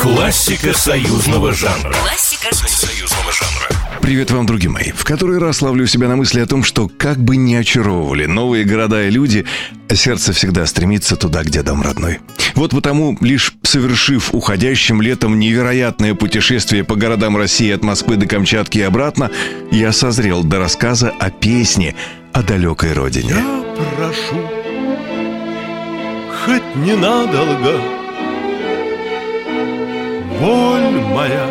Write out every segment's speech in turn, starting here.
Классика союзного жанра. Классика союзного жанра. Привет вам, друзья мои. В который раз ловлю себя на мысли о том, что как бы ни очаровывали новые города и люди, сердце всегда стремится туда, где дом родной. Вот потому, лишь совершив уходящим летом невероятное путешествие по городам России от Москвы до Камчатки и обратно, я созрел до рассказа о песне о далекой родине. Я прошу, хоть ненадолго, Боль моя,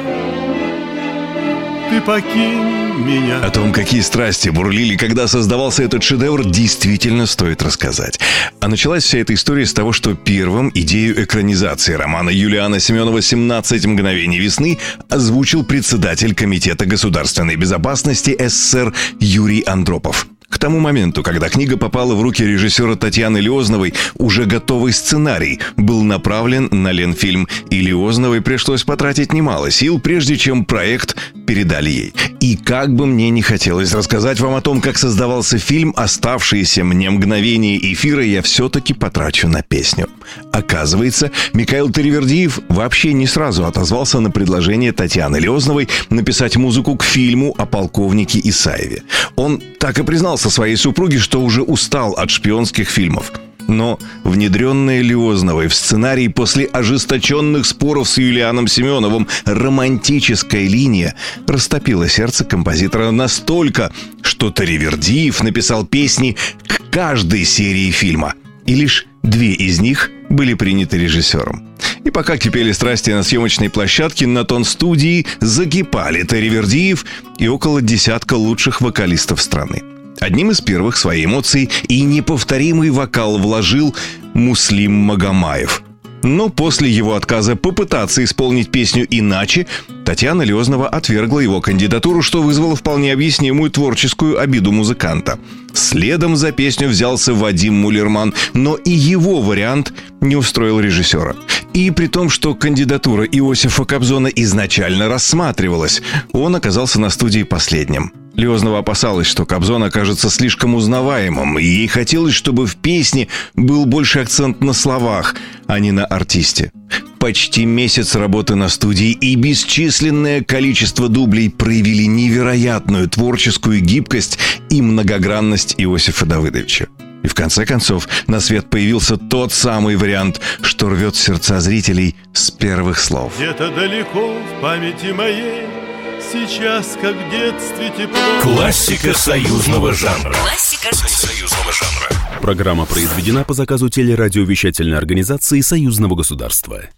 ты покинь меня. О том, какие страсти бурлили, когда создавался этот шедевр, действительно стоит рассказать. А началась вся эта история с того, что первым идею экранизации романа Юлиана Семенова «17 мгновений весны» озвучил председатель Комитета государственной безопасности СССР Юрий Андропов. К тому моменту, когда книга попала в руки режиссера Татьяны Лиозновой, уже готовый сценарий был направлен на Ленфильм, и Лиозновой пришлось потратить немало сил, прежде чем проект передали ей. И как бы мне не хотелось рассказать вам о том, как создавался фильм, оставшиеся мне мгновения эфира я все-таки потрачу на песню. Оказывается, Михаил Теревердиев вообще не сразу отозвался на предложение Татьяны Лиозновой написать музыку к фильму о полковнике Исаеве. Он так и признался своей супруге, что уже устал от шпионских фильмов – но внедренная Лиозновой в сценарий после ожесточенных споров с Юлианом Семеновым романтическая линия растопила сердце композитора настолько, что Таривердиев написал песни к каждой серии фильма. И лишь две из них были приняты режиссером. И пока кипели страсти на съемочной площадке, на тон студии закипали Таривердиев и около десятка лучших вокалистов страны. Одним из первых свои эмоции и неповторимый вокал вложил Муслим Магомаев. Но после его отказа попытаться исполнить песню иначе, Татьяна Лезнова отвергла его кандидатуру, что вызвало вполне объяснимую творческую обиду музыканта. Следом за песню взялся Вадим Мулерман, но и его вариант не устроил режиссера. И при том, что кандидатура Иосифа Кобзона изначально рассматривалась, он оказался на студии последним. Лезнова опасалась, что Кобзон окажется слишком узнаваемым, и ей хотелось, чтобы в песне был больше акцент на словах, а не на артисте. Почти месяц работы на студии и бесчисленное количество дублей проявили невероятную творческую гибкость и многогранность Иосифа Давыдовича. И в конце концов на свет появился тот самый вариант, что рвет сердца зрителей с первых слов. Где-то далеко в памяти моей Сейчас, как в детстве тепло. Классика союзного жанра. Классика союзного жанра. Программа произведена по заказу телерадиовещательной организации Союзного государства